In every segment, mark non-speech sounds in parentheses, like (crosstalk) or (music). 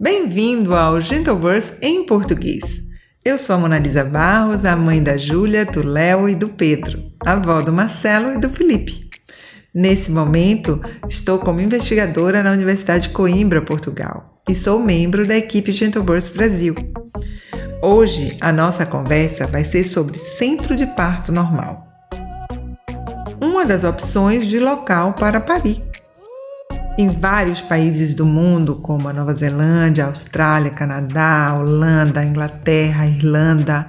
Bem-vindo ao Gentleverse em português. Eu sou a Monalisa Barros, a mãe da Júlia, do Léo e do Pedro, avó do Marcelo e do Felipe. Nesse momento, estou como investigadora na Universidade de Coimbra, Portugal, e sou membro da equipe Gentleverse Brasil. Hoje, a nossa conversa vai ser sobre centro de parto normal. Uma das opções de local para parir. Em vários países do mundo, como a Nova Zelândia, Austrália, Canadá, Holanda, Inglaterra, Irlanda,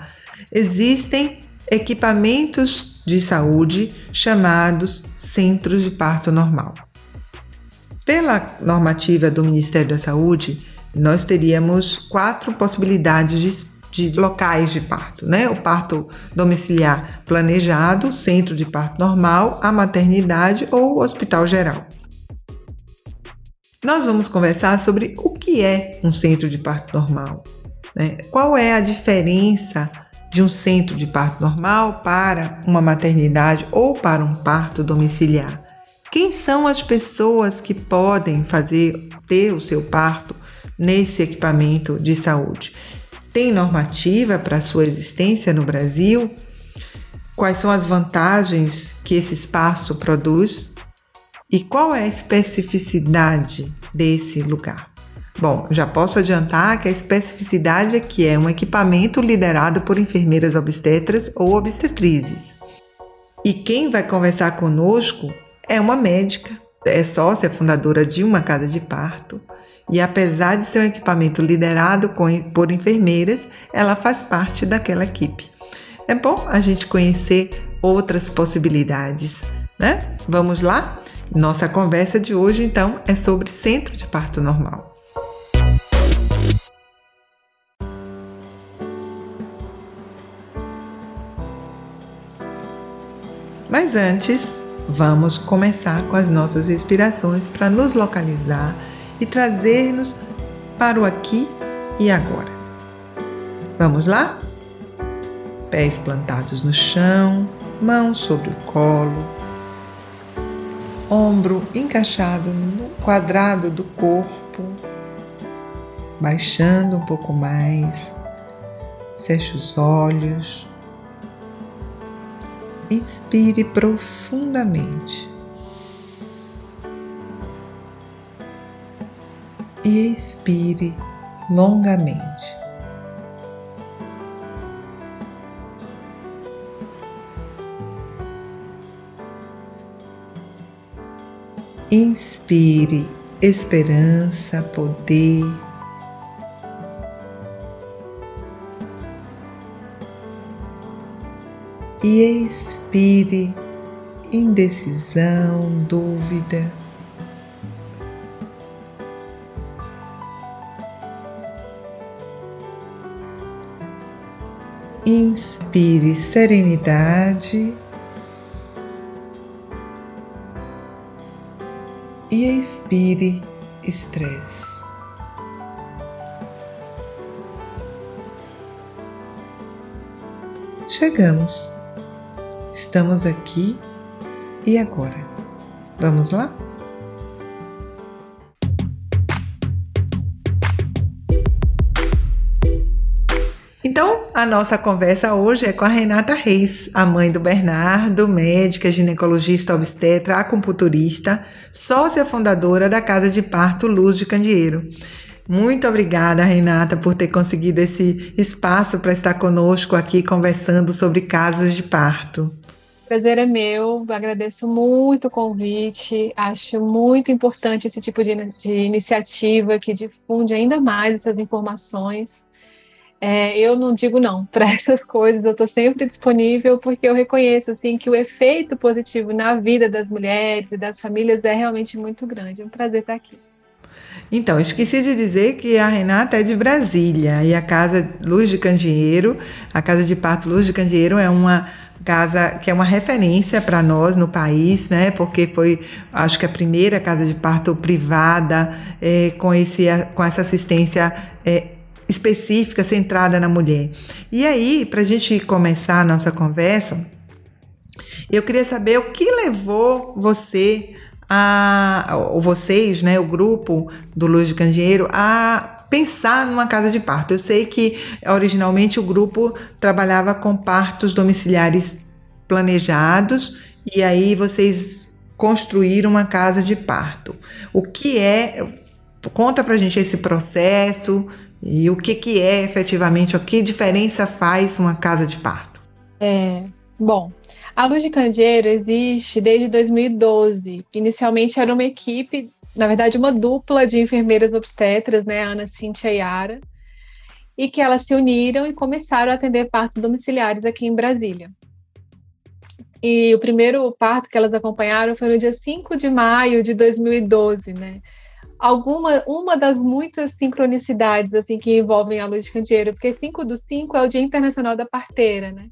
existem equipamentos de saúde chamados centros de parto normal. Pela normativa do Ministério da Saúde, nós teríamos quatro possibilidades de, de locais de parto, né? O parto domiciliar planejado, centro de parto normal, a maternidade ou hospital geral. Nós vamos conversar sobre o que é um centro de parto normal. Né? Qual é a diferença de um centro de parto normal para uma maternidade ou para um parto domiciliar? Quem são as pessoas que podem fazer ter o seu parto nesse equipamento de saúde? Tem normativa para sua existência no Brasil? Quais são as vantagens que esse espaço produz? E qual é a especificidade desse lugar? Bom, já posso adiantar que a especificidade é que é um equipamento liderado por enfermeiras obstetras ou obstetrizes. E quem vai conversar conosco é uma médica, é sócia fundadora de uma casa de parto. E apesar de ser um equipamento liderado por enfermeiras, ela faz parte daquela equipe. É bom a gente conhecer outras possibilidades, né? Vamos lá? Nossa conversa de hoje, então, é sobre centro de parto normal. Mas antes, vamos começar com as nossas inspirações para nos localizar e trazer-nos para o aqui e agora. Vamos lá? Pés plantados no chão, mãos sobre o colo ombro encaixado no quadrado do corpo, baixando um pouco mais. Feche os olhos. Inspire profundamente. E expire longamente. Inspire esperança, poder. E expire indecisão, dúvida. Inspire serenidade. E expire estresse. Chegamos. Estamos aqui e agora. Vamos lá? A nossa conversa hoje é com a Renata Reis, a mãe do Bernardo, médica, ginecologista obstetra, acupunturista, sócia fundadora da Casa de Parto Luz de Candeeiro. Muito obrigada, Renata, por ter conseguido esse espaço para estar conosco aqui conversando sobre casas de parto. Prazer é meu, agradeço muito o convite, acho muito importante esse tipo de, de iniciativa que difunde ainda mais essas informações é, eu não digo não (laughs) para essas coisas, eu estou sempre disponível porque eu reconheço assim que o efeito positivo na vida das mulheres e das famílias é realmente muito grande. É um prazer estar aqui. Então, esqueci de dizer que a Renata é de Brasília e a Casa Luz de Candeeiro, a Casa de Parto Luz de Candeeiro é uma casa que é uma referência para nós no país, né? Porque foi, acho que a primeira casa de parto privada é, com esse com essa assistência é, específica, centrada na mulher. E aí, para a gente começar a nossa conversa, eu queria saber o que levou você a, vocês, né, o grupo do Luz de Candeeiro, a pensar numa casa de parto. Eu sei que originalmente o grupo trabalhava com partos domiciliares planejados e aí vocês construíram uma casa de parto. O que é? Conta pra gente esse processo e o que, que é efetivamente, o que diferença faz uma casa de parto. É, bom, a Luz de Candeeiro existe desde 2012. Inicialmente era uma equipe, na verdade, uma dupla de enfermeiras obstetras, né, Ana, Cíntia e Yara, e que elas se uniram e começaram a atender partos domiciliares aqui em Brasília. E o primeiro parto que elas acompanharam foi no dia 5 de maio de 2012, né? Alguma, uma das muitas sincronicidades assim que envolvem a luz de candeeiro, porque 5 do 5 é o Dia Internacional da Parteira, né?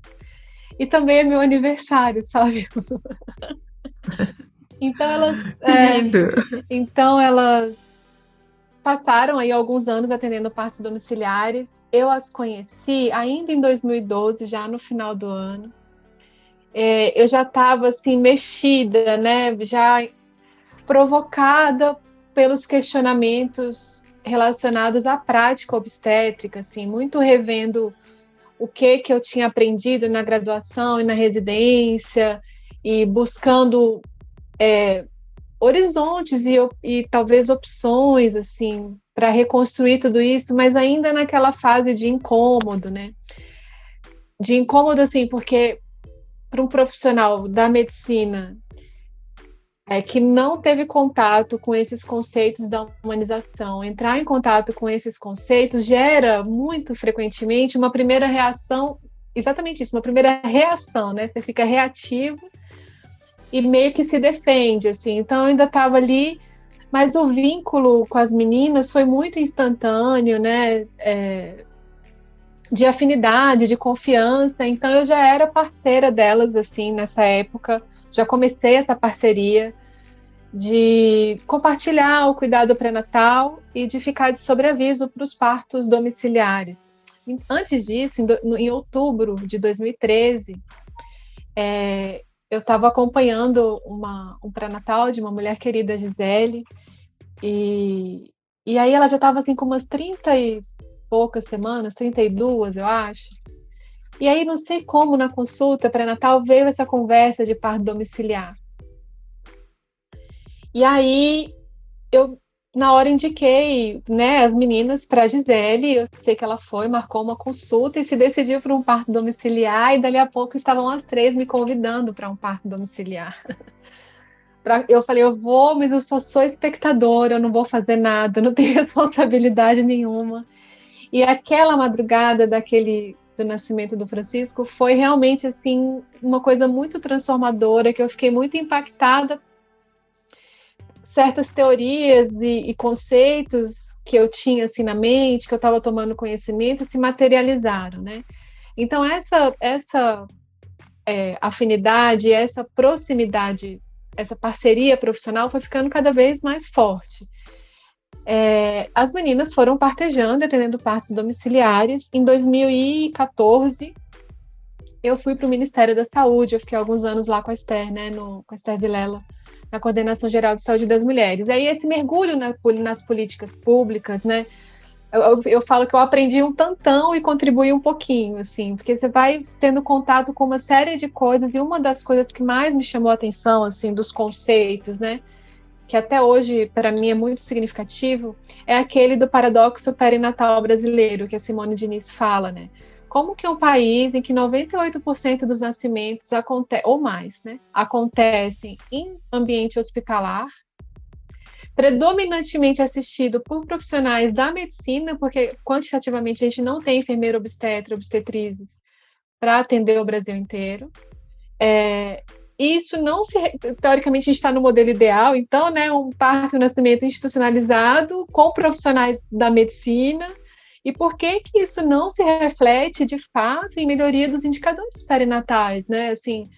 E também é meu aniversário, sabe? (laughs) então elas. É, então elas passaram aí alguns anos atendendo partos domiciliares. Eu as conheci ainda em 2012, já no final do ano. É, eu já estava assim mexida, né? Já provocada pelos questionamentos relacionados à prática obstétrica, assim, muito revendo o que que eu tinha aprendido na graduação e na residência e buscando é, horizontes e, e talvez opções assim para reconstruir tudo isso, mas ainda naquela fase de incômodo, né? De incômodo assim, porque para um profissional da medicina é, que não teve contato com esses conceitos da humanização, entrar em contato com esses conceitos gera muito frequentemente uma primeira reação, exatamente isso, uma primeira reação, né? Você fica reativo e meio que se defende, assim. Então eu ainda estava ali, mas o vínculo com as meninas foi muito instantâneo, né? É, de afinidade, de confiança. Então eu já era parceira delas assim nessa época já comecei essa parceria de compartilhar o cuidado pré-natal e de ficar de sobreaviso para os partos domiciliares. Antes disso, em, outubro de 2013, é, eu estava acompanhando uma, um pré-natal de uma mulher querida, Gisele, e, e aí ela já estava assim com umas 30 e poucas semanas, 32, eu acho. E aí, não sei como, na consulta pré-natal veio essa conversa de parto domiciliar. E aí, eu, na hora, indiquei né, as meninas para a Gisele. Eu sei que ela foi, marcou uma consulta e se decidiu para um parto domiciliar. E dali a pouco estavam as três me convidando para um parto domiciliar. (laughs) eu falei, eu vou, mas eu só sou espectadora, eu não vou fazer nada, não tenho (laughs) responsabilidade nenhuma. E aquela madrugada daquele do nascimento do Francisco foi realmente assim uma coisa muito transformadora que eu fiquei muito impactada. Certas teorias e, e conceitos que eu tinha assim na mente que eu estava tomando conhecimento se materializaram né? Então essa essa é, afinidade essa proximidade essa parceria profissional foi ficando cada vez mais forte é, as meninas foram partejando, atendendo partos domiciliares. Em 2014, eu fui para o Ministério da Saúde, eu fiquei alguns anos lá com a Esther, né, no, com a Esther Vilela, na Coordenação Geral de Saúde das Mulheres. Aí esse mergulho na, nas políticas públicas, né, eu, eu, eu, falo que eu aprendi um tantão e contribuí um pouquinho, assim, porque você vai tendo contato com uma série de coisas e uma das coisas que mais me chamou a atenção, assim, dos conceitos, né, que até hoje para mim é muito significativo, é aquele do paradoxo perinatal brasileiro, que a Simone Diniz fala, né? Como que um país em que 98% dos nascimentos ou mais, né, acontecem em ambiente hospitalar, predominantemente assistido por profissionais da medicina, porque quantitativamente a gente não tem enfermeiro obstetra, obstetrizes para atender o Brasil inteiro. É, isso não se. Teoricamente, a gente está no modelo ideal, então, né? Um parto e um nascimento institucionalizado com profissionais da medicina. E por que que isso não se reflete, de fato, em melhoria dos indicadores perinatais, né? Assim,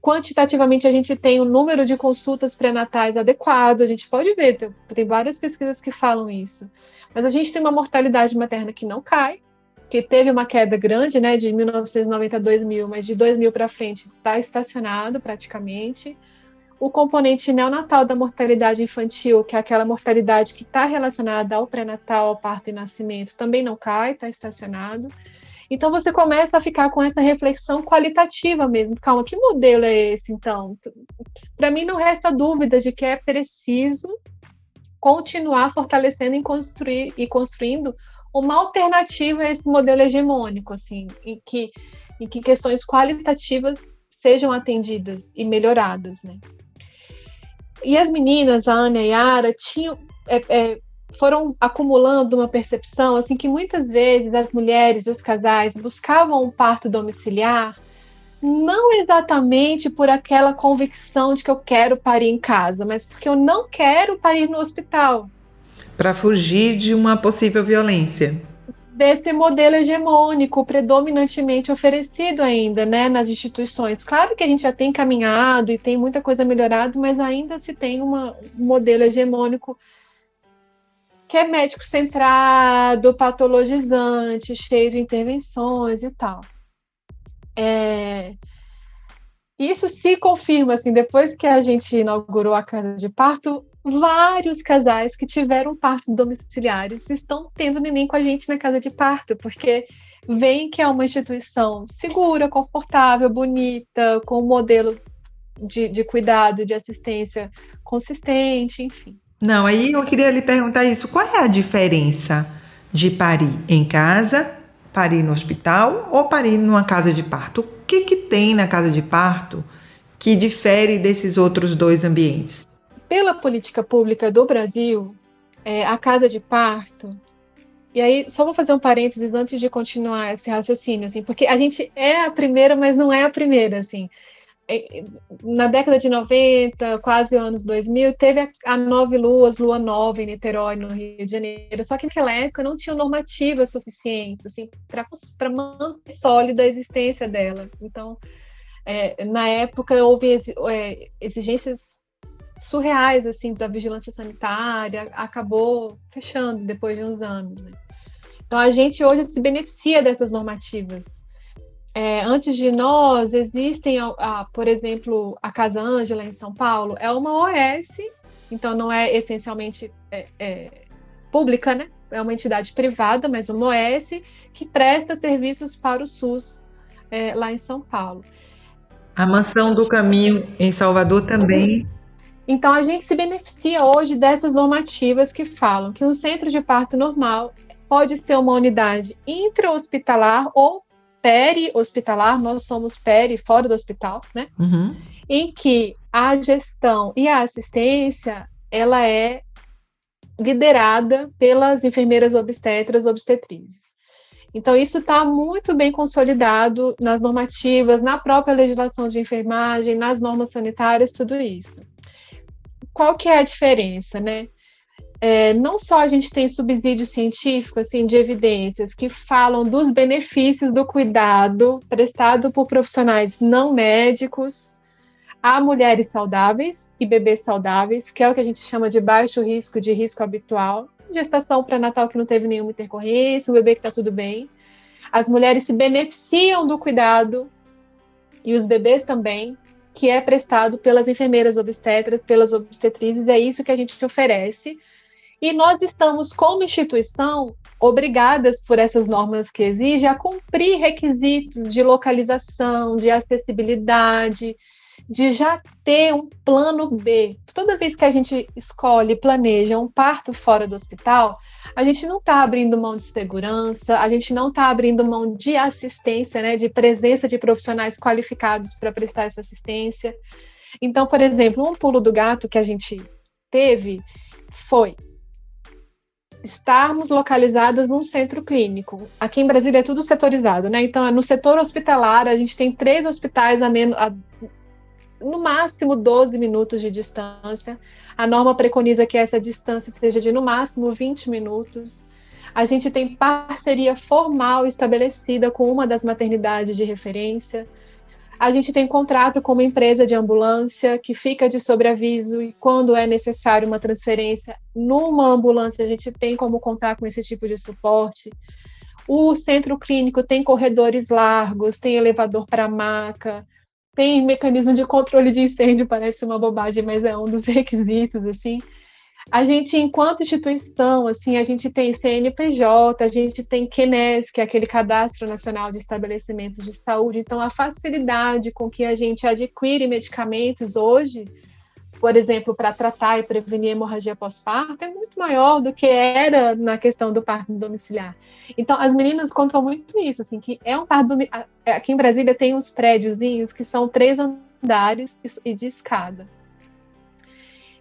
quantitativamente a gente tem o um número de consultas pré-natais adequado, a gente pode ver, tem, tem várias pesquisas que falam isso. Mas a gente tem uma mortalidade materna que não cai, que teve uma queda grande, né, de 1990 a 2000, mas de 2000 para frente está estacionado praticamente. o componente neonatal da mortalidade infantil, que é aquela mortalidade que está relacionada ao pré-natal, ao parto e nascimento, também não cai, está estacionado. Então você começa a ficar com essa reflexão qualitativa mesmo. Calma, que modelo é esse então? Para mim não resta dúvida de que é preciso continuar fortalecendo e, construir, e construindo uma alternativa a esse modelo hegemônico, assim, em que, em que questões qualitativas sejam atendidas e melhoradas, né? E as meninas, a Ana e a Yara, tinham, é, é, foram acumulando uma percepção assim que muitas vezes as mulheres e os casais buscavam um parto domiciliar não exatamente por aquela convicção de que eu quero parir em casa, mas porque eu não quero parir no hospital. Para fugir de uma possível violência. Desse modelo hegemônico, predominantemente oferecido ainda né, nas instituições. Claro que a gente já tem caminhado e tem muita coisa melhorada, mas ainda se tem uma, um modelo hegemônico que é médico centrado, patologizante, cheio de intervenções e tal. É... Isso se confirma, assim, depois que a gente inaugurou a casa de parto, vários casais que tiveram partos domiciliares estão tendo neném com a gente na casa de parto, porque veem que é uma instituição segura, confortável, bonita, com um modelo de, de cuidado, de assistência consistente, enfim. Não, aí eu queria lhe perguntar isso. Qual é a diferença de parir em casa, parir no hospital ou parir numa casa de parto? O que, que tem na casa de parto que difere desses outros dois ambientes? Pela política pública do Brasil, é, a casa de parto e aí, só vou fazer um parênteses antes de continuar esse raciocínio, assim, porque a gente é a primeira, mas não é a primeira, assim. É, na década de 90, quase anos 2000, teve a, a Nove Luas, Lua Nova em Niterói, no Rio de Janeiro. Só que naquela época não tinha normativas suficientes assim, para manter sólida a existência dela. Então, é, na época, houve é, exigências surreais assim da vigilância sanitária, acabou fechando depois de uns anos. Né? Então, a gente hoje se beneficia dessas normativas é, antes de nós, existem, a, a, por exemplo, a Casa Ângela em São Paulo, é uma OS, então não é essencialmente é, é, pública, né? É uma entidade privada, mas uma OS que presta serviços para o SUS é, lá em São Paulo. A Mansão do Caminho em Salvador também. Então a gente se beneficia hoje dessas normativas que falam que um centro de parto normal pode ser uma unidade intra-hospitalar ou peri-hospitalar, nós somos peri, fora do hospital, né? Uhum. Em que a gestão e a assistência, ela é liderada pelas enfermeiras obstetras, obstetrizes. Então, isso está muito bem consolidado nas normativas, na própria legislação de enfermagem, nas normas sanitárias, tudo isso. Qual que é a diferença, né? é, não só a gente tem subsídio científico, assim, de evidências que falam dos benefícios do cuidado prestado por profissionais não médicos a mulheres saudáveis e bebês saudáveis, que é o que a gente chama de baixo risco, de risco habitual, gestação pré-natal que não teve nenhuma intercorrência, o bebê que está tudo bem. As mulheres se beneficiam do cuidado e os bebês também, que é prestado pelas enfermeiras obstetras, pelas obstetrizes, é isso que a gente oferece. E nós estamos, como instituição, obrigadas por essas normas que exigem a cumprir requisitos de localização, de acessibilidade, de já ter um plano B. Toda vez que a gente escolhe, planeja um parto fora do hospital, a gente não está abrindo mão de segurança, a gente não está abrindo mão de assistência, né, de presença de profissionais qualificados para prestar essa assistência. Então, por exemplo, um pulo do gato que a gente teve foi estarmos localizadas num centro clínico. Aqui em Brasília é tudo setorizado, né? Então, no setor hospitalar, a gente tem três hospitais a menos, a, no máximo 12 minutos de distância. A norma preconiza que essa distância seja de no máximo 20 minutos. A gente tem parceria formal estabelecida com uma das maternidades de referência. A gente tem contrato com uma empresa de ambulância que fica de sobreaviso e quando é necessário uma transferência numa ambulância, a gente tem como contar com esse tipo de suporte. O centro clínico tem corredores largos, tem elevador para maca, tem mecanismo de controle de incêndio, parece uma bobagem, mas é um dos (laughs) requisitos, assim. A gente, enquanto instituição, assim, a gente tem CNPJ, a gente tem QNES, que é aquele Cadastro Nacional de Estabelecimentos de Saúde. Então, a facilidade com que a gente adquire medicamentos hoje, por exemplo, para tratar e prevenir hemorragia pós-parto, é muito maior do que era na questão do parto domiciliar. Então, as meninas contam muito isso, assim, que é um parto aqui em Brasília tem uns prédiozinhos que são três andares e de escada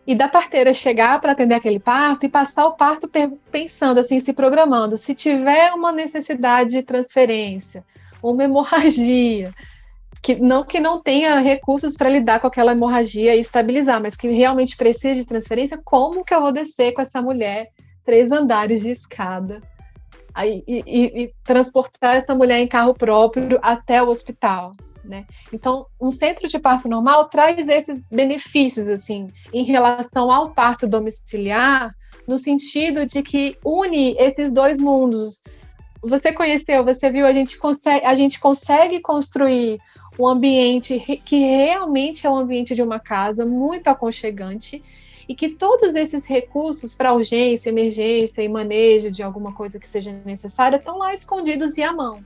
e da parteira chegar para atender aquele parto e passar o parto pensando assim, se programando, se tiver uma necessidade de transferência, uma hemorragia, que não que não tenha recursos para lidar com aquela hemorragia e estabilizar, mas que realmente precisa de transferência, como que eu vou descer com essa mulher três andares de escada aí, e, e, e transportar essa mulher em carro próprio até o hospital? Né? Então, um centro de parto normal traz esses benefícios assim em relação ao parto domiciliar, no sentido de que une esses dois mundos. Você conheceu, você viu, a gente consegue, a gente consegue construir um ambiente que realmente é um ambiente de uma casa muito aconchegante e que todos esses recursos para urgência, emergência e manejo de alguma coisa que seja necessária estão lá escondidos e à mão.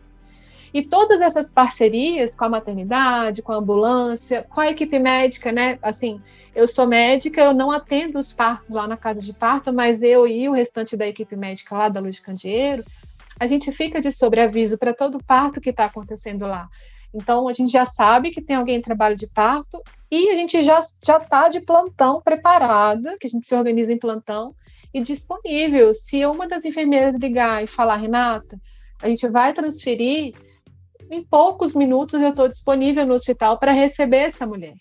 E todas essas parcerias com a maternidade, com a ambulância, com a equipe médica, né? Assim, eu sou médica, eu não atendo os partos lá na casa de parto, mas eu e o restante da equipe médica lá da Luz Candeeiro, a gente fica de sobreaviso para todo o parto que está acontecendo lá. Então, a gente já sabe que tem alguém em trabalho de parto e a gente já está de plantão preparada, que a gente se organiza em plantão e disponível. Se uma das enfermeiras ligar e falar, Renata, a gente vai transferir, em poucos minutos eu estou disponível no hospital para receber essa mulher.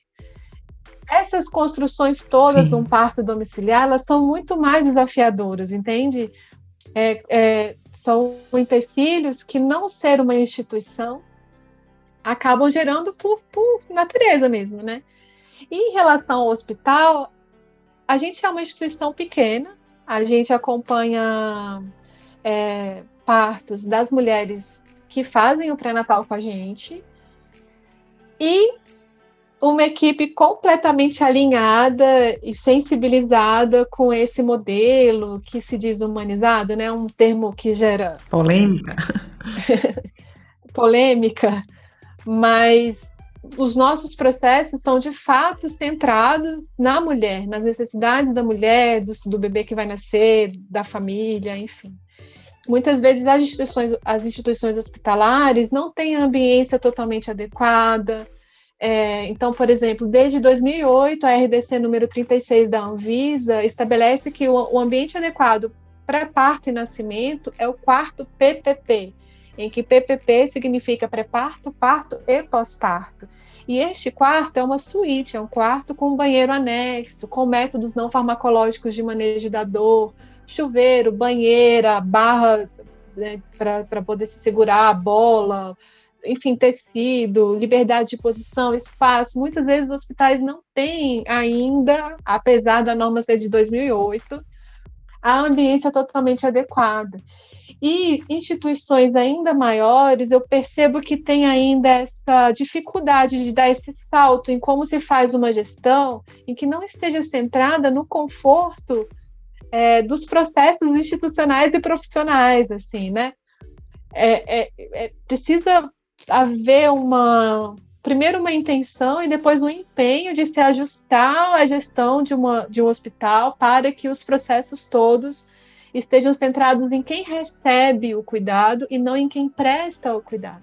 Essas construções todas Sim. de um parto domiciliar, elas são muito mais desafiadoras, entende? É, é, são empecilhos que não ser uma instituição acabam gerando por, por natureza mesmo, né? E em relação ao hospital, a gente é uma instituição pequena, a gente acompanha é, partos das mulheres que fazem o pré-natal com a gente e uma equipe completamente alinhada e sensibilizada com esse modelo que se diz humanizado, né? Um termo que gera polêmica. (laughs) polêmica, mas os nossos processos são de fato centrados na mulher, nas necessidades da mulher, do, do bebê que vai nascer, da família, enfim muitas vezes as instituições, as instituições hospitalares não têm a ambiência totalmente adequada. É, então, por exemplo, desde 2008, a RDC número 36 da Anvisa estabelece que o, o ambiente adequado para parto e nascimento é o quarto PPP, em que PPP significa pré-parto, parto e pós-parto. E este quarto é uma suíte, é um quarto com banheiro anexo, com métodos não farmacológicos de manejo da dor, chuveiro, banheira, barra né, para poder se segurar bola, enfim, tecido, liberdade de posição, espaço. Muitas vezes os hospitais não têm ainda, apesar da norma ser de 2008, a ambiência totalmente adequada. E instituições ainda maiores, eu percebo que tem ainda essa dificuldade de dar esse salto em como se faz uma gestão em que não esteja centrada no conforto é, dos processos institucionais e profissionais, assim, né? É, é, é, precisa haver uma primeiro uma intenção e depois um empenho de se ajustar à gestão de, uma, de um hospital para que os processos todos estejam centrados em quem recebe o cuidado e não em quem presta o cuidado.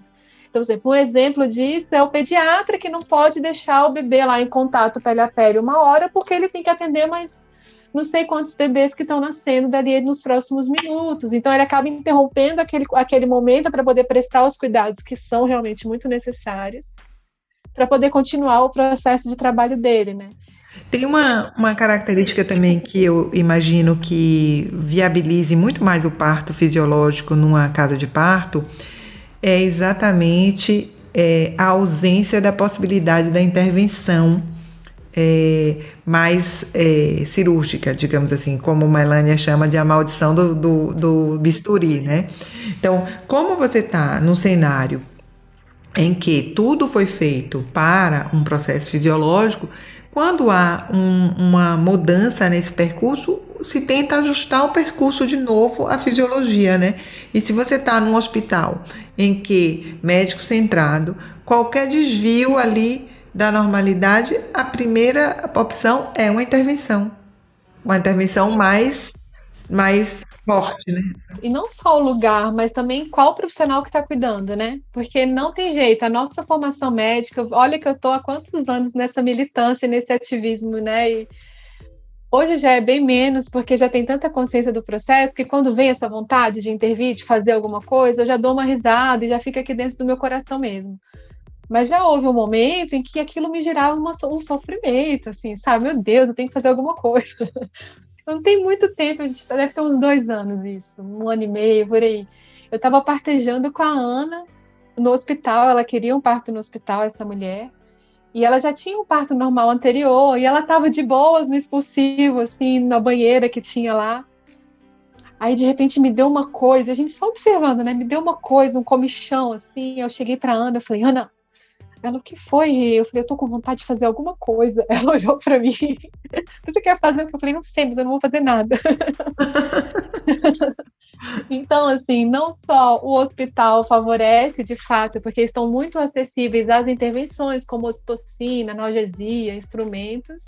Então, por exemplo, um exemplo disso é o pediatra que não pode deixar o bebê lá em contato pele a pele uma hora porque ele tem que atender mais não sei quantos bebês que estão nascendo dali nos próximos minutos. Então, ele acaba interrompendo aquele, aquele momento para poder prestar os cuidados que são realmente muito necessários, para poder continuar o processo de trabalho dele, né? Tem uma, uma característica também que eu imagino que viabilize muito mais o parto fisiológico numa casa de parto, é exatamente é, a ausência da possibilidade da intervenção é, mais é, cirúrgica, digamos assim, como Melania chama de a maldição do, do, do bisturi, né? Então, como você está num cenário em que tudo foi feito para um processo fisiológico, quando há um, uma mudança nesse percurso, se tenta ajustar o percurso de novo à fisiologia, né? E se você está num hospital em que médico centrado, qualquer desvio ali da normalidade, a primeira opção é uma intervenção. Uma intervenção mais, mais forte, né? E não só o lugar, mas também qual profissional que está cuidando, né? Porque não tem jeito, a nossa formação médica, olha que eu estou há quantos anos nessa militância, nesse ativismo, né? E hoje já é bem menos, porque já tem tanta consciência do processo que quando vem essa vontade de intervir, de fazer alguma coisa, eu já dou uma risada e já fica aqui dentro do meu coração mesmo. Mas já houve um momento em que aquilo me gerava uma, um sofrimento, assim, sabe? Meu Deus, eu tenho que fazer alguma coisa. (laughs) Não tem muito tempo, a gente tá, deve ter uns dois anos isso, um ano e meio, por aí. Eu estava partejando com a Ana no hospital, ela queria um parto no hospital, essa mulher, e ela já tinha um parto normal anterior, e ela estava de boas no expulsivo, assim, na banheira que tinha lá. Aí, de repente, me deu uma coisa, a gente só observando, né? Me deu uma coisa, um comichão, assim. Eu cheguei para Ana, eu falei, Ana, ela, o que foi? Eu falei, eu tô com vontade de fazer alguma coisa. (laughs) Ela olhou para mim, você quer fazer o que? Eu falei, não sei, mas eu não vou fazer nada. (laughs) então, assim, não só o hospital favorece, de fato, porque estão muito acessíveis às intervenções, como ocitocina, analgesia, instrumentos,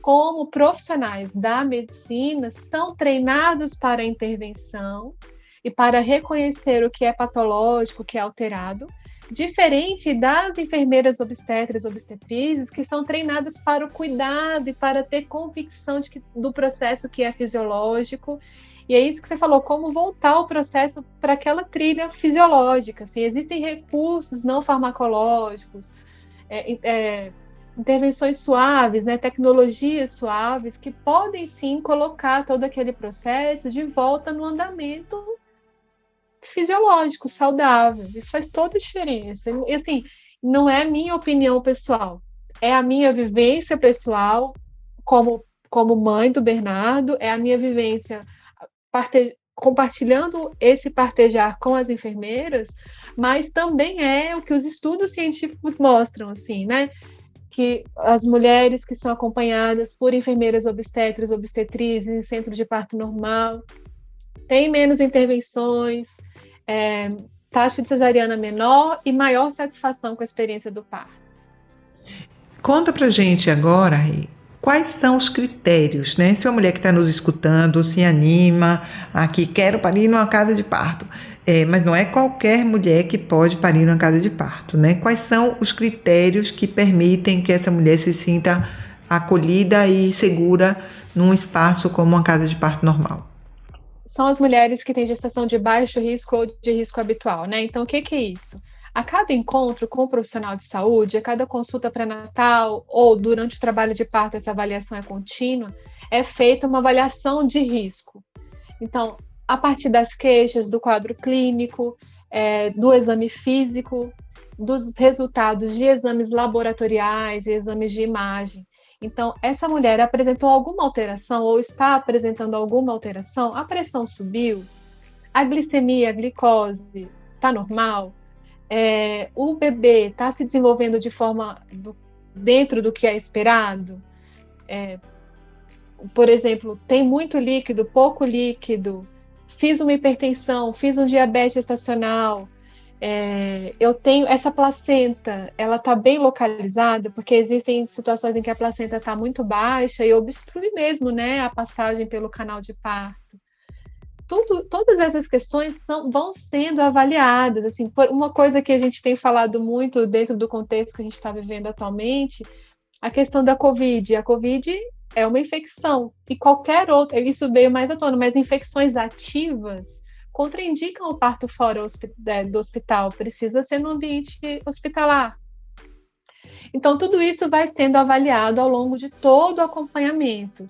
como profissionais da medicina são treinados para a intervenção e para reconhecer o que é patológico, o que é alterado, Diferente das enfermeiras obstetras obstetrizes, que são treinadas para o cuidado e para ter convicção de que, do processo que é fisiológico. E é isso que você falou, como voltar o processo para aquela trilha fisiológica. Assim, existem recursos não farmacológicos, é, é, intervenções suaves, né, tecnologias suaves, que podem sim colocar todo aquele processo de volta no andamento fisiológico, saudável. Isso faz toda a diferença. E assim, não é minha opinião pessoal, é a minha vivência pessoal como como mãe do Bernardo, é a minha vivência parte, compartilhando esse partejar com as enfermeiras, mas também é o que os estudos científicos mostram, assim, né? Que as mulheres que são acompanhadas por enfermeiras obstetras, obstetrizes em centro de parto normal, têm menos intervenções, é, taxa de cesariana menor e maior satisfação com a experiência do parto. Conta pra gente agora, quais são os critérios, né? Se uma mulher que está nos escutando se anima a que quero parir numa casa de parto, é, mas não é qualquer mulher que pode parir numa casa de parto, né? Quais são os critérios que permitem que essa mulher se sinta acolhida e segura num espaço como uma casa de parto normal? São as mulheres que têm gestação de baixo risco ou de risco habitual, né? Então, o que, que é isso? A cada encontro com o um profissional de saúde, a cada consulta pré-natal ou durante o trabalho de parto, essa avaliação é contínua, é feita uma avaliação de risco. Então, a partir das queixas, do quadro clínico, é, do exame físico, dos resultados de exames laboratoriais e exames de imagem, então, essa mulher apresentou alguma alteração ou está apresentando alguma alteração? A pressão subiu? A glicemia, a glicose está normal? É, o bebê está se desenvolvendo de forma do, dentro do que é esperado? É, por exemplo, tem muito líquido, pouco líquido? Fiz uma hipertensão, fiz um diabetes estacional, é, eu tenho essa placenta, ela está bem localizada, porque existem situações em que a placenta está muito baixa e obstrui mesmo, né, a passagem pelo canal de parto. Tudo, todas essas questões são, vão sendo avaliadas. Assim, por uma coisa que a gente tem falado muito dentro do contexto que a gente está vivendo atualmente, a questão da COVID. A COVID é uma infecção e qualquer outra, isso veio mais à tona, mas infecções ativas contraindicam o parto fora é, do hospital, precisa ser no ambiente hospitalar. Então, tudo isso vai sendo avaliado ao longo de todo o acompanhamento.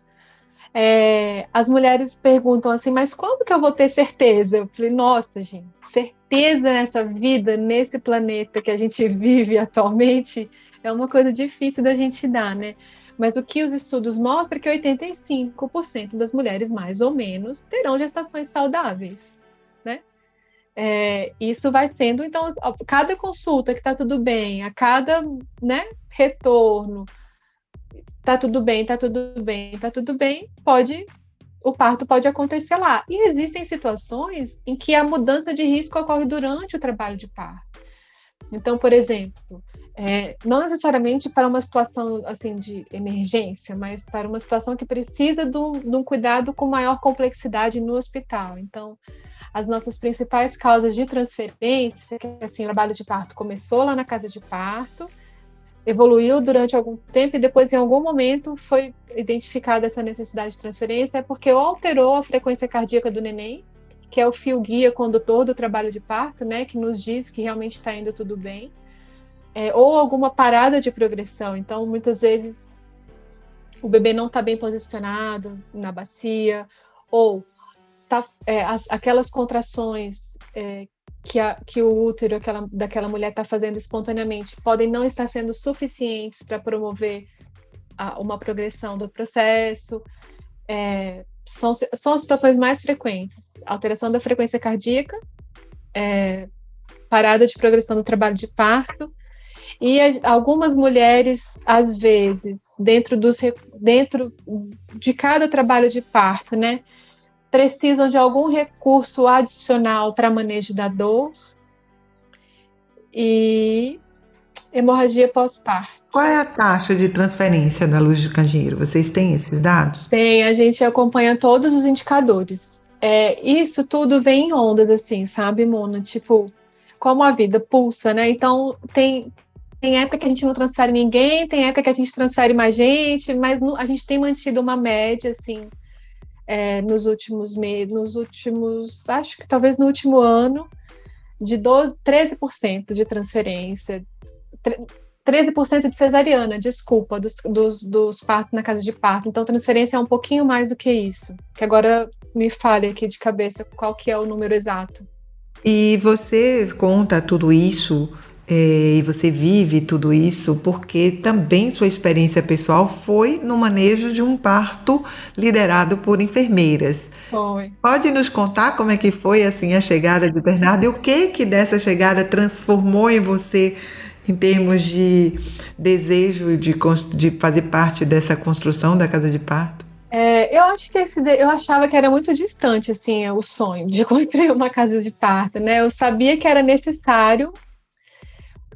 É, as mulheres perguntam assim, mas quando que eu vou ter certeza? Eu falei, nossa, gente, certeza nessa vida, nesse planeta que a gente vive atualmente, é uma coisa difícil da gente dar, né? Mas o que os estudos mostram é que 85% das mulheres, mais ou menos, terão gestações saudáveis? É, isso vai sendo, então, a cada consulta que está tudo bem, a cada né, retorno, tá tudo bem, tá tudo bem, tá tudo bem, pode o parto pode acontecer lá. E existem situações em que a mudança de risco ocorre durante o trabalho de parto. Então, por exemplo, é, não necessariamente para uma situação assim de emergência, mas para uma situação que precisa de um, de um cuidado com maior complexidade no hospital. Então, as nossas principais causas de transferência, que assim, o trabalho de parto começou lá na casa de parto, evoluiu durante algum tempo e depois, em algum momento, foi identificada essa necessidade de transferência, é porque ou alterou a frequência cardíaca do neném, que é o fio guia condutor do trabalho de parto, né, que nos diz que realmente está indo tudo bem, é, ou alguma parada de progressão. Então, muitas vezes, o bebê não está bem posicionado na bacia, ou tá, é, as, aquelas contrações é, que, a, que o útero aquela, daquela mulher está fazendo espontaneamente podem não estar sendo suficientes para promover a, uma progressão do processo. É, são, são as situações mais frequentes: alteração da frequência cardíaca, é, parada de progressão do trabalho de parto. E algumas mulheres, às vezes, dentro, dos, dentro de cada trabalho de parto, né, precisam de algum recurso adicional para manejo da dor e hemorragia pós-parto. Qual é a taxa de transferência da luz de candeeiro? Vocês têm esses dados? Tem, a gente acompanha todos os indicadores. É, isso tudo vem em ondas, assim, sabe, Mona? Tipo, como a vida pulsa, né? Então, tem, tem época que a gente não transfere ninguém, tem época que a gente transfere mais gente, mas a gente tem mantido uma média, assim, é, nos últimos meses, nos últimos, acho que talvez no último ano, de 12, 13% de transferência, 13% de cesariana, desculpa, dos, dos, dos partos na casa de parto. Então, transferência é um pouquinho mais do que isso. Que agora me fale aqui de cabeça qual que é o número exato. E você conta tudo isso é, e você vive tudo isso porque também sua experiência pessoal foi no manejo de um parto liderado por enfermeiras. Foi. Pode nos contar como é que foi assim a chegada de Bernardo e o que que dessa chegada transformou em você em termos de desejo de, de fazer parte dessa construção da casa de parto? É, eu acho que esse, eu achava que era muito distante assim o sonho de (laughs) construir uma casa de parto, né? Eu sabia que era necessário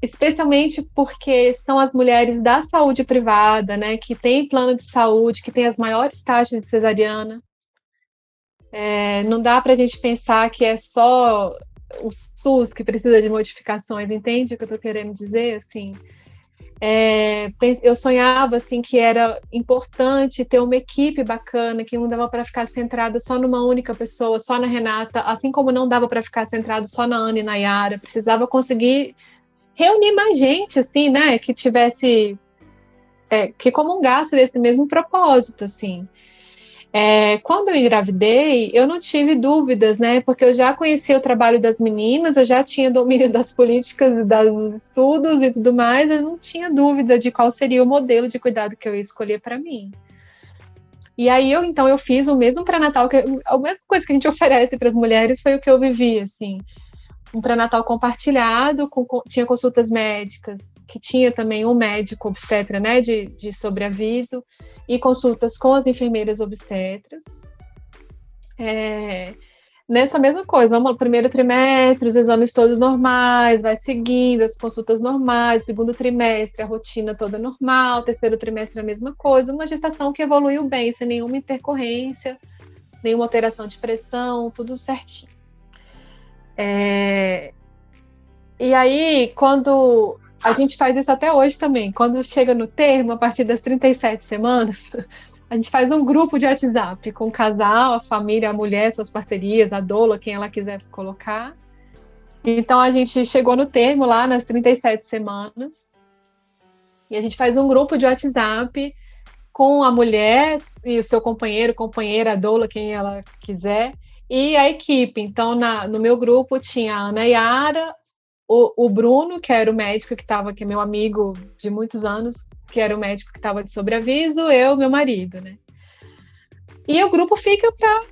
especialmente porque são as mulheres da saúde privada, né, que têm plano de saúde, que têm as maiores taxas de cesariana. É, não dá para a gente pensar que é só o SUS que precisa de modificações, entende o que eu estou querendo dizer? Assim, é, eu sonhava assim que era importante ter uma equipe bacana, que não dava para ficar centrada só numa única pessoa, só na Renata, assim como não dava para ficar centrado só na Ana e na Yara, precisava conseguir reunir mais gente, assim, né, que tivesse, é, que comungasse desse mesmo propósito, assim. É, quando eu engravidei, eu não tive dúvidas, né? Porque eu já conhecia o trabalho das meninas, eu já tinha domínio (laughs) das políticas, dos estudos e tudo mais, eu não tinha dúvida de qual seria o modelo de cuidado que eu ia escolher para mim. E aí eu então eu fiz o mesmo pré-natal que a mesma coisa que a gente (laughs) oferece para as mulheres foi o que eu vivi assim um pré-natal compartilhado, com, tinha consultas médicas, que tinha também um médico obstetra, né, de, de sobreaviso, e consultas com as enfermeiras obstetras. É, nessa mesma coisa, vamos primeiro trimestre, os exames todos normais, vai seguindo as consultas normais, segundo trimestre, a rotina toda normal, terceiro trimestre a mesma coisa, uma gestação que evoluiu bem, sem nenhuma intercorrência, nenhuma alteração de pressão, tudo certinho. É... E aí, quando a gente faz isso até hoje também, quando chega no termo, a partir das 37 semanas, (laughs) a gente faz um grupo de WhatsApp com o casal, a família, a mulher, suas parcerias, a doula, quem ela quiser colocar. Então a gente chegou no termo lá nas 37 semanas. E a gente faz um grupo de WhatsApp com a mulher e o seu companheiro, companheira, a doula, quem ela quiser, e a equipe. Então, na, no meu grupo tinha a Ana Yara, o, o Bruno, que era o médico que estava, que é meu amigo de muitos anos, que era o médico que estava de sobreaviso, eu, meu marido, né? E o grupo fica para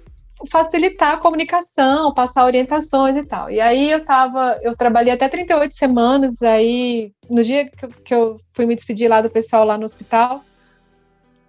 facilitar a comunicação, passar orientações e tal. E aí eu tava, eu trabalhei até 38 semanas, aí no dia que eu, que eu fui me despedir lá do pessoal lá no hospital,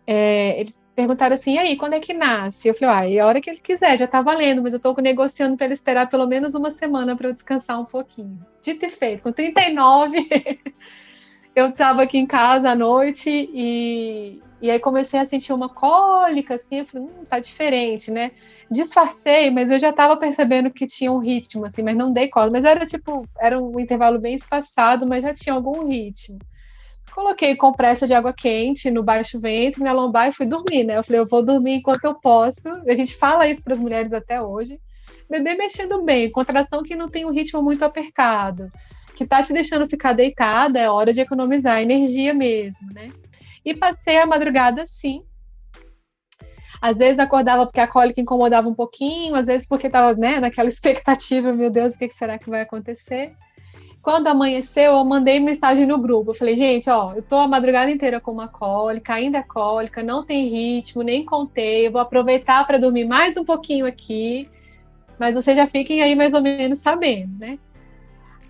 é, eles perguntaram assim, e aí, quando é que nasce? Eu falei, ah, é a hora que ele quiser, já tá valendo, mas eu tô negociando para ele esperar pelo menos uma semana para eu descansar um pouquinho. Dito e feito, com 39, (laughs) eu tava aqui em casa à noite e, e aí comecei a sentir uma cólica, assim, eu falei, hum, tá diferente, né? Disfarcei, mas eu já tava percebendo que tinha um ritmo, assim, mas não dei cola. Mas era tipo, era um intervalo bem espaçado, mas já tinha algum ritmo. Coloquei compressa de água quente no baixo ventre, na lombar e fui dormir, né? Eu falei, eu vou dormir enquanto eu posso. A gente fala isso para as mulheres até hoje. Bebê mexendo bem, contração que não tem um ritmo muito apertado, que tá te deixando ficar deitada, é hora de economizar energia mesmo, né? E passei a madrugada assim. Às vezes acordava porque a cólica incomodava um pouquinho, às vezes porque estava né, naquela (laughs) expectativa, meu Deus, o que será que vai acontecer? Quando amanheceu, eu mandei mensagem no grupo. Eu falei, gente, ó, eu tô a madrugada inteira com uma cólica, ainda é cólica, não tem ritmo, nem contei. Eu vou aproveitar para dormir mais um pouquinho aqui, mas vocês já fiquem aí mais ou menos sabendo, né?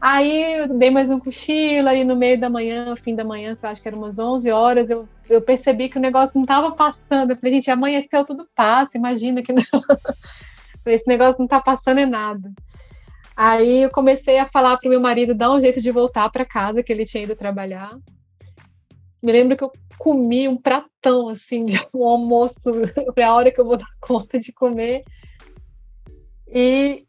Aí eu dei mais um cochilo aí no meio da manhã, fim da manhã, lá, acho que era umas 11 horas, eu, eu percebi que o negócio não estava passando. Eu falei, gente, amanheceu, tudo passa, imagina que não. (laughs) Esse negócio não está passando é nada. Aí eu comecei a falar para o meu marido dar um jeito de voltar para casa, que ele tinha ido trabalhar. Me lembro que eu comi um pratão assim de um almoço, (laughs) foi a hora que eu vou dar conta de comer. E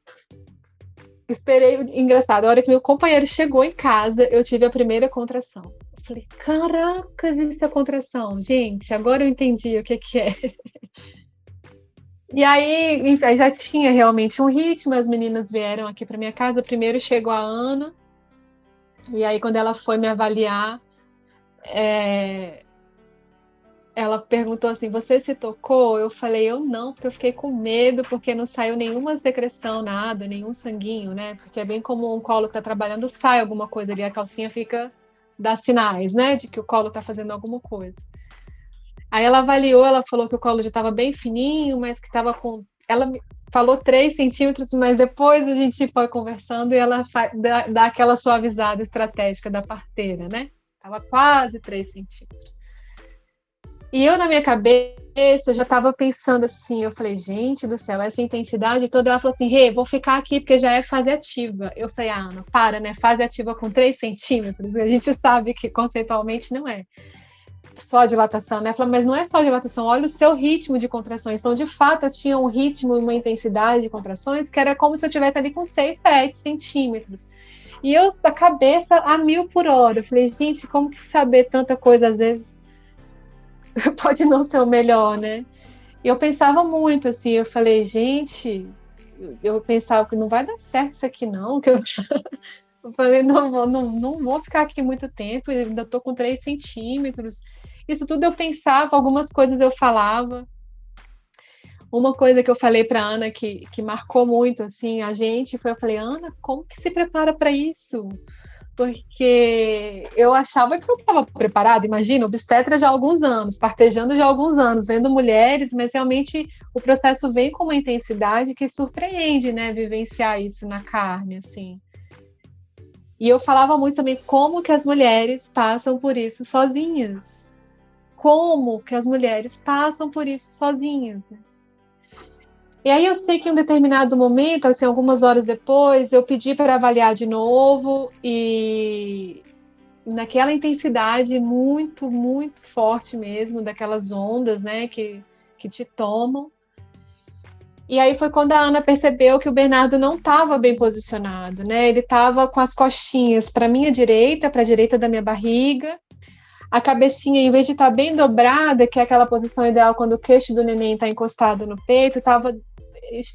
esperei, engraçado, a hora que meu companheiro chegou em casa, eu tive a primeira contração. Eu falei, caracas, isso é contração. Gente, agora eu entendi o que, que é. (laughs) E aí, enfim, já tinha realmente um ritmo, as meninas vieram aqui para minha casa. Primeiro chegou a Ana, e aí quando ela foi me avaliar, é... ela perguntou assim: Você se tocou? Eu falei: Eu não, porque eu fiquei com medo, porque não saiu nenhuma secreção, nada, nenhum sanguinho, né? Porque é bem comum um colo tá trabalhando, sai alguma coisa ali, a calcinha fica dá sinais, né, de que o colo tá fazendo alguma coisa. Aí ela avaliou, ela falou que o colo já estava bem fininho, mas que estava com. Ela falou 3 centímetros, mas depois a gente foi conversando e ela dá, dá aquela suavizada estratégica da parteira, né? Tava quase 3 centímetros. E eu, na minha cabeça, já estava pensando assim, eu falei, gente do céu, essa intensidade toda, ela falou assim, Rê, vou ficar aqui porque já é fase ativa. Eu falei, ah, Ana, para, né? Fase ativa com 3 centímetros, a gente sabe que conceitualmente não é só a dilatação, né? Falei, mas não é só a dilatação, olha o seu ritmo de contrações. Então, de fato, eu tinha um ritmo e uma intensidade de contrações que era como se eu estivesse ali com 6, 7 centímetros. E eu, da cabeça, a mil por hora. Eu falei, gente, como que saber tanta coisa às vezes (laughs) pode não ser o melhor, né? E eu pensava muito assim, eu falei, gente, eu pensava que não vai dar certo isso aqui, não, que eu Eu falei, não, não, não vou ficar aqui muito tempo, ainda estou com 3 centímetros. Isso tudo eu pensava, algumas coisas eu falava. Uma coisa que eu falei para Ana que, que marcou muito assim a gente foi eu falei Ana como que se prepara para isso porque eu achava que eu estava preparada imagina obstetra já há alguns anos partejando já há alguns anos vendo mulheres mas realmente o processo vem com uma intensidade que surpreende né vivenciar isso na carne assim e eu falava muito também como que as mulheres passam por isso sozinhas. Como que as mulheres passam por isso sozinhas. Né? E aí eu sei que em um determinado momento, assim, algumas horas depois, eu pedi para avaliar de novo e naquela intensidade muito, muito forte mesmo, daquelas ondas, né, que, que te tomam. E aí foi quando a Ana percebeu que o Bernardo não estava bem posicionado, né? Ele estava com as costinhas para minha direita, para a direita da minha barriga. A cabecinha, em vez de estar tá bem dobrada, que é aquela posição ideal quando o queixo do neném está encostado no peito, estava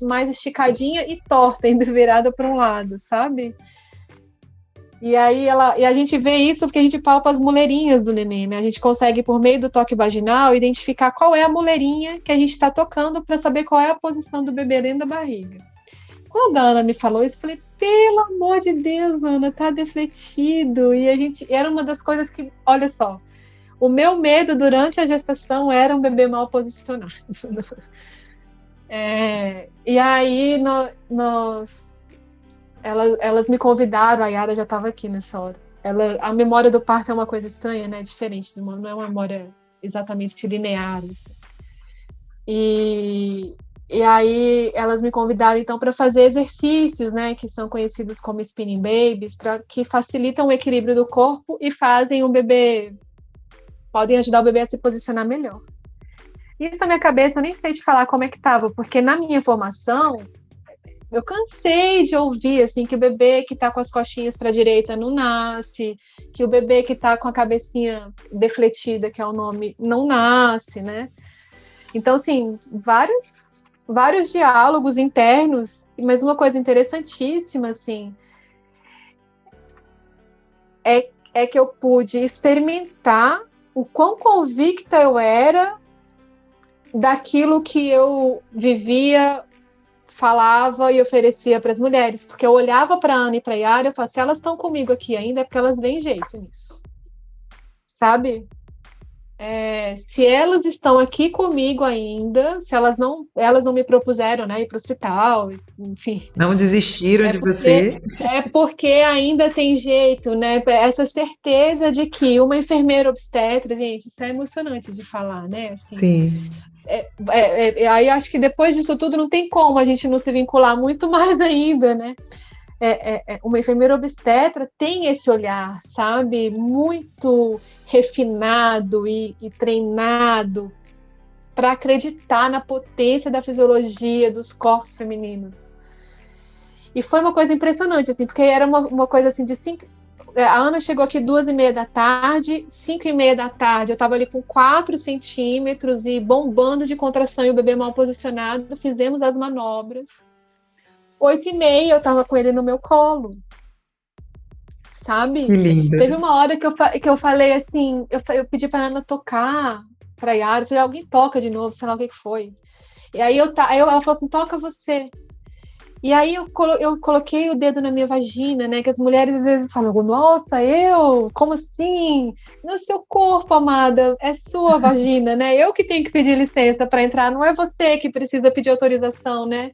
mais esticadinha e torta, (laughs) indo virada para um lado, sabe? E aí ela, e a gente vê isso porque a gente palpa as muleirinhas do neném, né? A gente consegue, por meio do toque vaginal, identificar qual é a muleirinha que a gente está tocando para saber qual é a posição do bebê dentro da barriga. Quando a Ana me falou isso, eu falei, pelo amor de Deus, Ana, tá defletido. E a gente era uma das coisas que, olha só, o meu medo durante a gestação era um bebê mal posicionado. (laughs) É, e aí no, nós, elas, elas me convidaram, a Yara já estava aqui nessa hora. Ela, a memória do parto é uma coisa estranha, né? Diferente, não é uma memória exatamente linear. Assim. E, e aí elas me convidaram então para fazer exercícios, né, que são conhecidos como spinning babies, para que facilitam o equilíbrio do corpo e fazem o bebê podem ajudar o bebê a se posicionar melhor. Isso na minha cabeça, eu nem sei te falar como é que estava, porque na minha formação, eu cansei de ouvir assim que o bebê que está com as costinhas para a direita não nasce, que o bebê que está com a cabecinha defletida, que é o nome, não nasce, né? Então, assim, vários, vários diálogos internos, mas uma coisa interessantíssima, assim, é, é que eu pude experimentar o quão convicta eu era daquilo que eu vivia, falava e oferecia para as mulheres, porque eu olhava para a Ana e para a Yara e falava, se elas estão comigo aqui ainda é porque elas veem jeito nisso. Sabe? É, se elas estão aqui comigo ainda, se elas não, elas não me propuseram, né, ir para o hospital, enfim. Não desistiram é de porque, você. É porque ainda tem jeito, né? Essa certeza de que uma enfermeira obstetra, gente, isso é emocionante de falar, né? Assim, Sim. É, é, é, aí acho que depois disso tudo não tem como a gente não se vincular muito (laughs) mais ainda, né? É, é, é, uma enfermeira obstetra tem esse olhar, sabe, muito refinado e, e treinado para acreditar na potência da fisiologia dos corpos femininos. E foi uma coisa impressionante, assim, porque era uma, uma coisa assim de cinco. É, a Ana chegou aqui duas e meia da tarde, cinco e meia da tarde, eu estava ali com quatro centímetros e bombando de contração e o bebê mal posicionado, fizemos as manobras. Oito e meia eu tava com ele no meu colo. Sabe? Que lindo. Teve uma hora que eu, que eu falei assim, eu, eu pedi pra Ana tocar pra Yara, eu falei, alguém toca de novo, sei lá o que, que foi. E aí, eu, aí ela falou assim, toca você. E aí eu, colo eu coloquei o dedo na minha vagina, né? Que as mulheres às vezes falam, nossa, eu? Como assim? No seu corpo, amada, é sua (laughs) vagina, né? Eu que tenho que pedir licença para entrar, não é você que precisa pedir autorização, né?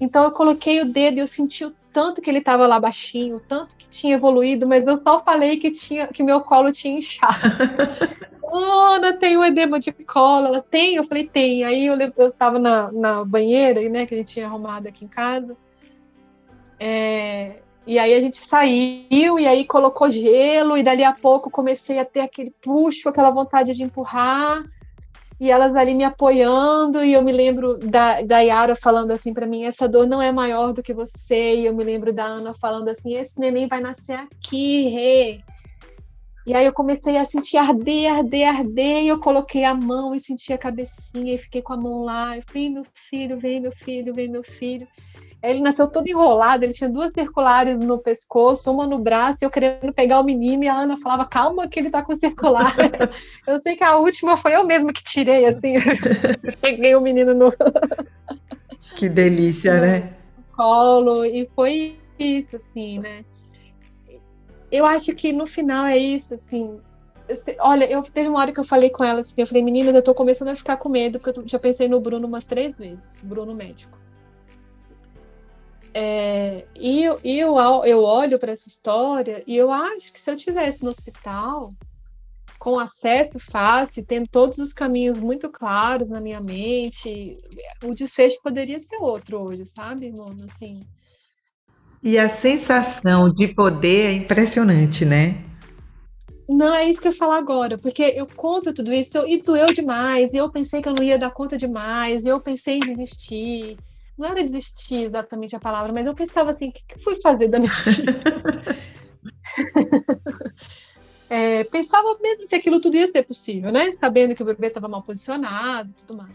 Então eu coloquei o dedo e eu senti o tanto que ele estava lá baixinho, o tanto que tinha evoluído, mas eu só falei que tinha que meu colo tinha inchado. (laughs) Ana, tem um edema de colo. Ela tem? Eu falei, tem. Aí eu, eu estava na, na banheira, né, que a gente tinha arrumado aqui em casa. É, e aí a gente saiu e aí colocou gelo, e dali a pouco comecei a ter aquele puxo, aquela vontade de empurrar e elas ali me apoiando, e eu me lembro da, da Yara falando assim para mim: essa dor não é maior do que você, e eu me lembro da Ana falando assim: esse neném vai nascer aqui, rê. E aí eu comecei a sentir arder, arder, arder, e eu coloquei a mão e senti a cabecinha, e fiquei com a mão lá, e vem meu filho, vem meu filho, vem meu filho. Ele nasceu todo enrolado, ele tinha duas circulares no pescoço, uma no braço, e eu querendo pegar o menino, e a Ana falava, calma que ele tá com circular. (laughs) eu sei que a última foi eu mesma que tirei, assim, (laughs) peguei o menino no... que delícia, (laughs) no né? Colo, e foi isso, assim, né? Eu acho que no final é isso, assim, olha, eu teve uma hora que eu falei com ela assim, eu falei, meninas, eu tô começando a ficar com medo, porque eu já pensei no Bruno umas três vezes, Bruno médico. É, e eu, eu, eu olho para essa história e eu acho que se eu tivesse no hospital, com acesso fácil, tendo todos os caminhos muito claros na minha mente, o desfecho poderia ser outro hoje, sabe, Mona? Assim. E a sensação de poder é impressionante, né? Não, é isso que eu falo agora, porque eu conto tudo isso e doeu demais, e eu pensei que eu não ia dar conta demais, e eu pensei em desistir, não era desistir exatamente a palavra, mas eu pensava assim, o que, que fui fazer da minha (laughs) vida? é, pensava mesmo se aquilo tudo ia ser possível, né? Sabendo que o bebê estava mal posicionado e tudo mais.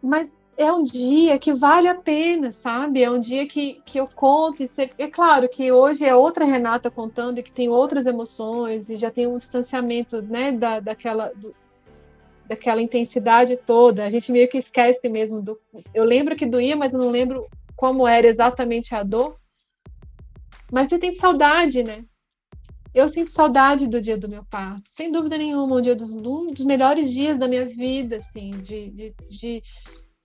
Mas é um dia que vale a pena, sabe? É um dia que, que eu conto. é claro que hoje é outra Renata contando e que tem outras emoções e já tem um distanciamento, né, da, daquela, do, daquela intensidade toda. A gente meio que esquece mesmo do. Eu lembro que doía, mas eu não lembro como era exatamente a dor. Mas você tem saudade, né? Eu sinto saudade do dia do meu parto, sem dúvida nenhuma, um, dia dos, um dos melhores dias da minha vida, assim, de, de, de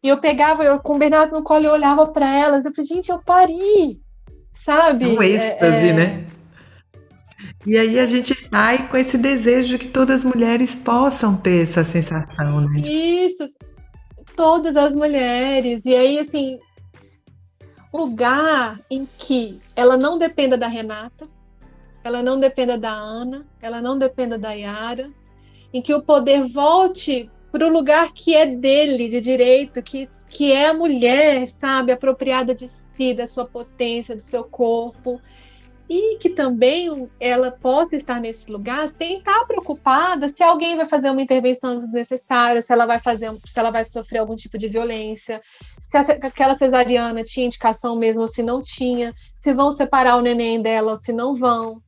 E eu pegava, eu com o Bernardo no colo, eu olhava para elas, eu falei, gente, eu pari, sabe? Um êxtase, é, é... né? E aí a gente sai com esse desejo de que todas as mulheres possam ter essa sensação, né? Isso, todas as mulheres. E aí, assim, lugar em que ela não dependa da Renata, ela não dependa da Ana, ela não dependa da Yara, em que o poder volte para o lugar que é dele, de direito, que, que é a mulher, sabe, apropriada de si, da sua potência, do seu corpo, e que também ela possa estar nesse lugar sem estar preocupada se alguém vai fazer uma intervenção desnecessária, se ela vai fazer, se ela vai sofrer algum tipo de violência, se aquela cesariana tinha indicação mesmo ou se não tinha, se vão separar o neném dela ou se não vão.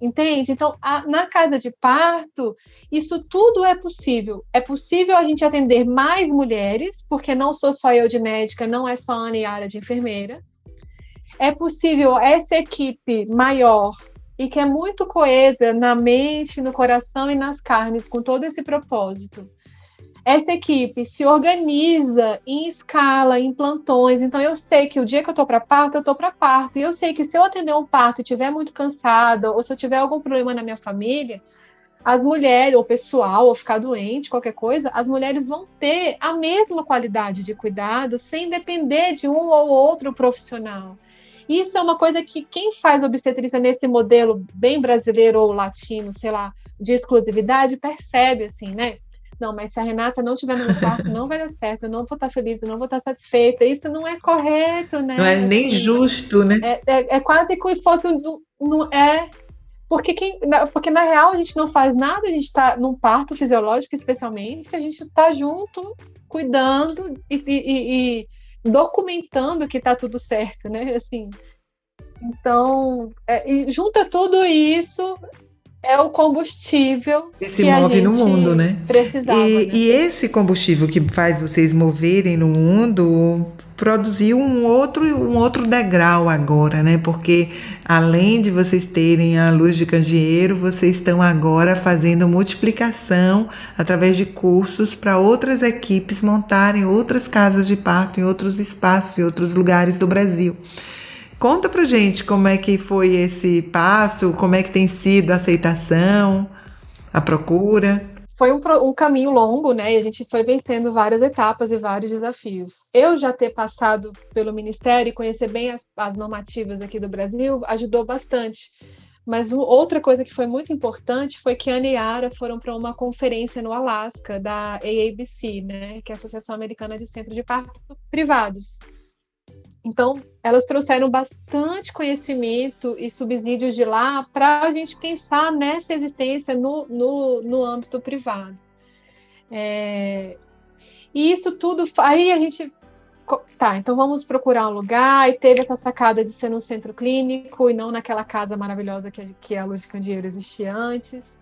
Entende? Então, a, na casa de parto, isso tudo é possível. É possível a gente atender mais mulheres, porque não sou só eu de médica, não é só a Ana Yara de enfermeira é possível essa equipe maior e que é muito coesa na mente, no coração e nas carnes, com todo esse propósito. Essa equipe se organiza em escala, em plantões. Então, eu sei que o dia que eu estou para parto, eu estou para parto. E eu sei que se eu atender um parto e estiver muito cansada, ou se eu tiver algum problema na minha família, as mulheres, ou pessoal, ou ficar doente, qualquer coisa, as mulheres vão ter a mesma qualidade de cuidado sem depender de um ou outro profissional. Isso é uma coisa que quem faz obstetrícia nesse modelo bem brasileiro ou latino, sei lá, de exclusividade, percebe assim, né? Não, mas se a Renata não estiver no meu quarto, não vai dar certo, eu não vou estar feliz, eu não vou estar satisfeita. Isso não é correto, né? Não é nem assim, justo, né? É, é, é quase como se fosse um, um, é porque, quem, porque na real a gente não faz nada, a gente está num parto fisiológico, especialmente, a gente está junto, cuidando e, e, e, documentando que está tudo certo, né? Assim, então, é, junta tudo isso é o combustível que se move no mundo, né? Precisava, e, né? e esse combustível que faz vocês moverem no mundo produziu um outro um outro degrau agora, né? Porque além de vocês terem a luz de candeeiro, vocês estão agora fazendo multiplicação através de cursos para outras equipes montarem outras casas de parto em outros espaços, em outros lugares do Brasil. Conta pra gente como é que foi esse passo, como é que tem sido a aceitação, a procura. Foi um, um, caminho longo, né? E a gente foi vencendo várias etapas e vários desafios. Eu já ter passado pelo Ministério e conhecer bem as, as normativas aqui do Brasil ajudou bastante. Mas outra coisa que foi muito importante foi que a Ana e foram para uma conferência no Alasca, da AABC, né? Que é a Associação Americana de Centros de Parto Privados. Então, elas trouxeram bastante conhecimento e subsídios de lá para a gente pensar nessa existência no, no, no âmbito privado. É, e isso tudo, aí a gente. Tá, então vamos procurar um lugar. E teve essa sacada de ser no centro clínico e não naquela casa maravilhosa que, que a Luz de Candeeiro existia antes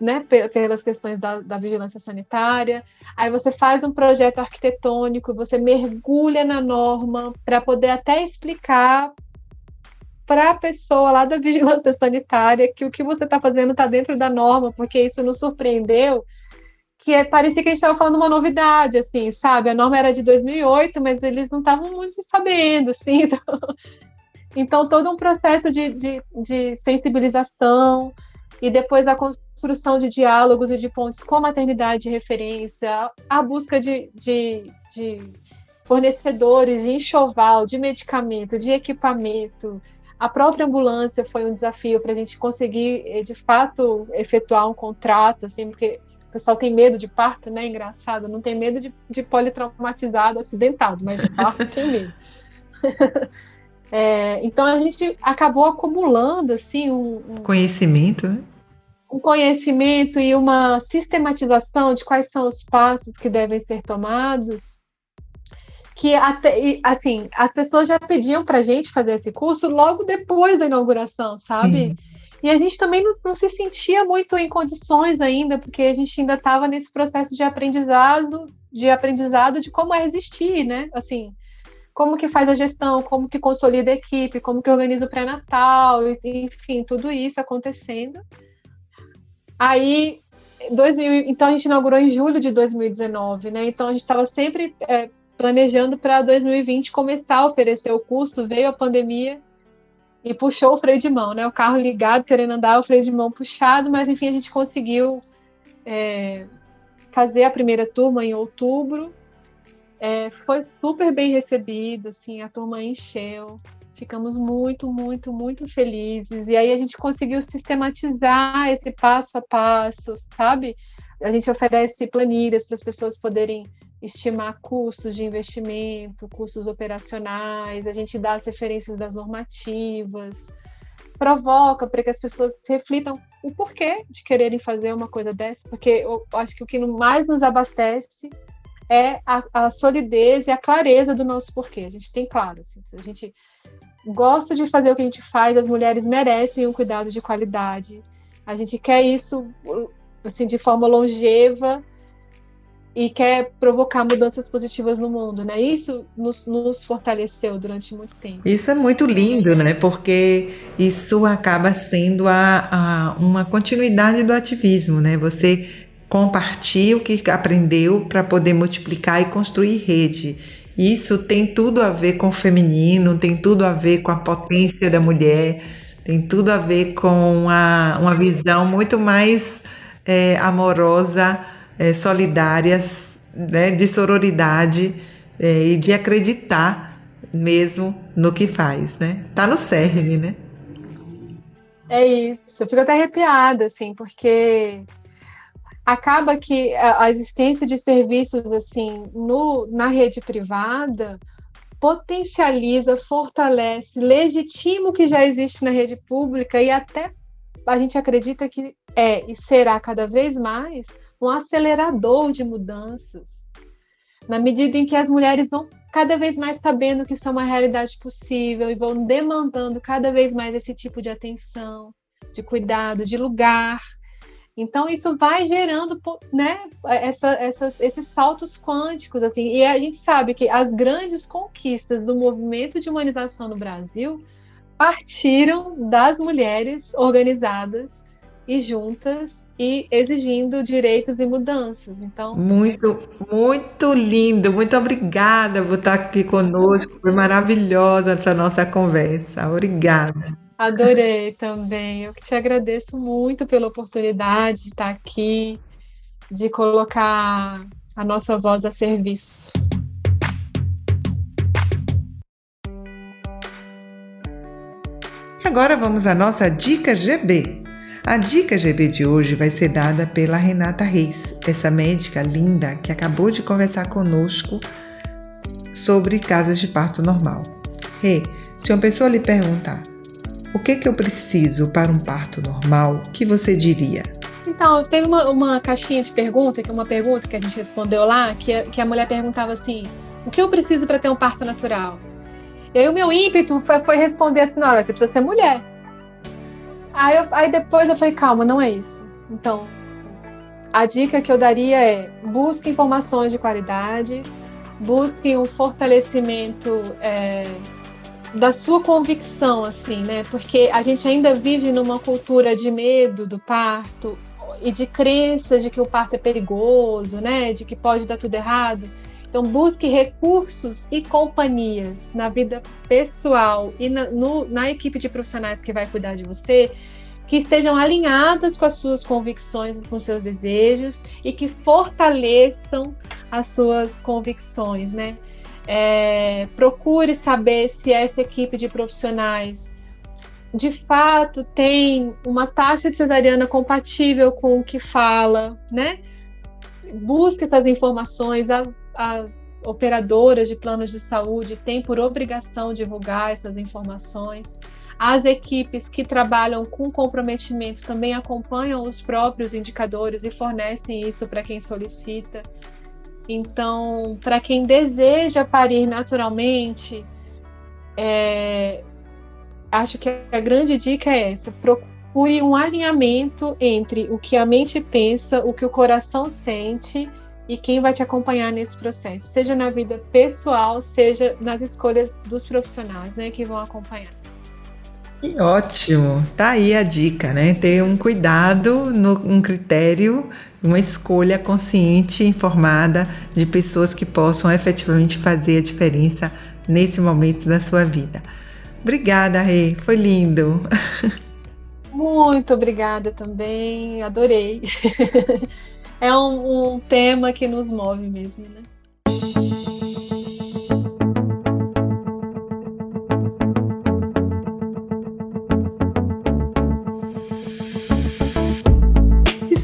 né, pelas questões da, da, vigilância sanitária. Aí você faz um projeto arquitetônico, você mergulha na norma para poder até explicar para a pessoa lá da (laughs) vigilância sanitária que o que você está fazendo está dentro da norma, porque isso nos surpreendeu, que é, parecia que a gente estava falando uma novidade, assim, sabe? A norma era de 2008, mas eles não estavam muito sabendo, assim. (laughs) Então, então todo um processo de, de, de sensibilização, e depois a construção de diálogos e de pontes com a maternidade de referência, a busca de, de, de fornecedores de enxoval, de medicamento, de equipamento. A própria ambulância foi um desafio para a gente conseguir, eh, de fato, efetuar um contrato, assim, porque o pessoal tem medo de parto, né? Engraçado, não tem medo de, de politraumatizado, acidentado, mas de parto tem medo. (laughs) É, então a gente acabou acumulando assim um, um, conhecimento, né? um conhecimento e uma sistematização de quais são os passos que devem ser tomados. Que até assim as pessoas já pediam para a gente fazer esse curso logo depois da inauguração, sabe? Sim. E a gente também não, não, se sentia muito em condições ainda, porque a gente ainda estava nesse processo de aprendizado, de aprendizado de como é resistir, né? Assim, como que faz a gestão, como que consolida a equipe, como que organiza o pré-natal, enfim, tudo isso acontecendo. Aí, 2000, então a gente inaugurou em julho de 2019, né? Então a gente estava sempre é, planejando para 2020 começar a oferecer o curso, veio a pandemia e puxou o freio de mão, né? O carro ligado, querendo andar, o freio de mão puxado, mas enfim, a gente conseguiu é, fazer a primeira turma em outubro. É, foi super bem recebido, assim, a turma encheu. Ficamos muito, muito, muito felizes. E aí a gente conseguiu sistematizar esse passo a passo, sabe? A gente oferece planilhas para as pessoas poderem estimar custos de investimento, custos operacionais, a gente dá as referências das normativas, provoca para que as pessoas reflitam o porquê de quererem fazer uma coisa dessa, porque eu acho que o que mais nos abastece é a, a solidez e a clareza do nosso porquê. A gente tem claro, assim, a gente gosta de fazer o que a gente faz, as mulheres merecem um cuidado de qualidade. A gente quer isso assim de forma longeva e quer provocar mudanças positivas no mundo, né? Isso nos, nos, fortaleceu durante muito tempo. Isso é muito lindo, né? Porque isso acaba sendo a, a uma continuidade do ativismo, né? Você compartilha o que aprendeu para poder multiplicar e construir rede. Isso tem tudo a ver com o feminino, tem tudo a ver com a potência da mulher, tem tudo a ver com a, uma visão muito mais é, amorosa, é, solidária, né, de sororidade é, e de acreditar mesmo no que faz, né? Tá no cerne, né? É isso, eu fico até arrepiada, assim, porque acaba que a, existência de serviços assim no, na rede privada potencializa, fortalece, legitima o que já existe na rede pública e até a gente acredita que é e será cada vez mais um acelerador de mudanças. Na medida em que as mulheres vão cada vez mais sabendo que isso é uma realidade possível e vão demandando cada vez mais esse tipo de atenção, de cuidado, de lugar então isso vai gerando, né, essa, essas, esses saltos quânticos, assim. E a gente sabe que as grandes conquistas do movimento de humanização no Brasil partiram das mulheres organizadas e juntas e exigindo direitos e mudanças. Então, muito, muito lindo. Muito obrigada por estar aqui conosco. Foi maravilhosa essa nossa conversa. Obrigada. Adorei também. Eu que te agradeço muito pela oportunidade de estar aqui, de colocar a nossa voz a serviço. Agora vamos à nossa dica GB. A dica GB de hoje vai ser dada pela Renata Reis, essa médica linda que acabou de conversar conosco sobre casas de parto normal. Rê, se uma pessoa lhe perguntar o que, que eu preciso para um parto normal? Que você diria? Então, teve uma, uma caixinha de pergunta, que é uma pergunta que a gente respondeu lá, que a, que a mulher perguntava assim: o que eu preciso para ter um parto natural? E aí o meu ímpeto foi responder assim: não, você precisa ser mulher. Aí, eu, aí depois eu falei: calma, não é isso. Então, a dica que eu daria é: busque informações de qualidade, busque um fortalecimento. É, da sua convicção, assim, né? Porque a gente ainda vive numa cultura de medo do parto e de crença de que o parto é perigoso, né? De que pode dar tudo errado. Então, busque recursos e companhias na vida pessoal e na, no, na equipe de profissionais que vai cuidar de você, que estejam alinhadas com as suas convicções, com seus desejos e que fortaleçam as suas convicções, né? É, procure saber se essa equipe de profissionais de fato tem uma taxa de cesariana compatível com o que fala, né? Busque essas informações, as, as operadoras de planos de saúde têm por obrigação divulgar essas informações. As equipes que trabalham com comprometimento também acompanham os próprios indicadores e fornecem isso para quem solicita. Então, para quem deseja parir naturalmente, é, acho que a grande dica é essa: procure um alinhamento entre o que a mente pensa, o que o coração sente e quem vai te acompanhar nesse processo, seja na vida pessoal, seja nas escolhas dos profissionais, né, que vão acompanhar. Que ótimo! Tá aí a dica, né? Ter um cuidado, no, um critério uma escolha consciente informada de pessoas que possam efetivamente fazer a diferença nesse momento da sua vida. Obrigada, Rê, foi lindo. (laughs) Muito obrigada também, adorei. (laughs) é um, um tema que nos move mesmo, né?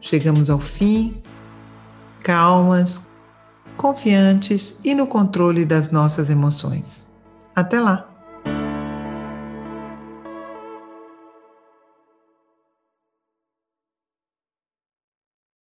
Chegamos ao fim calmas, confiantes e no controle das nossas emoções. Até lá!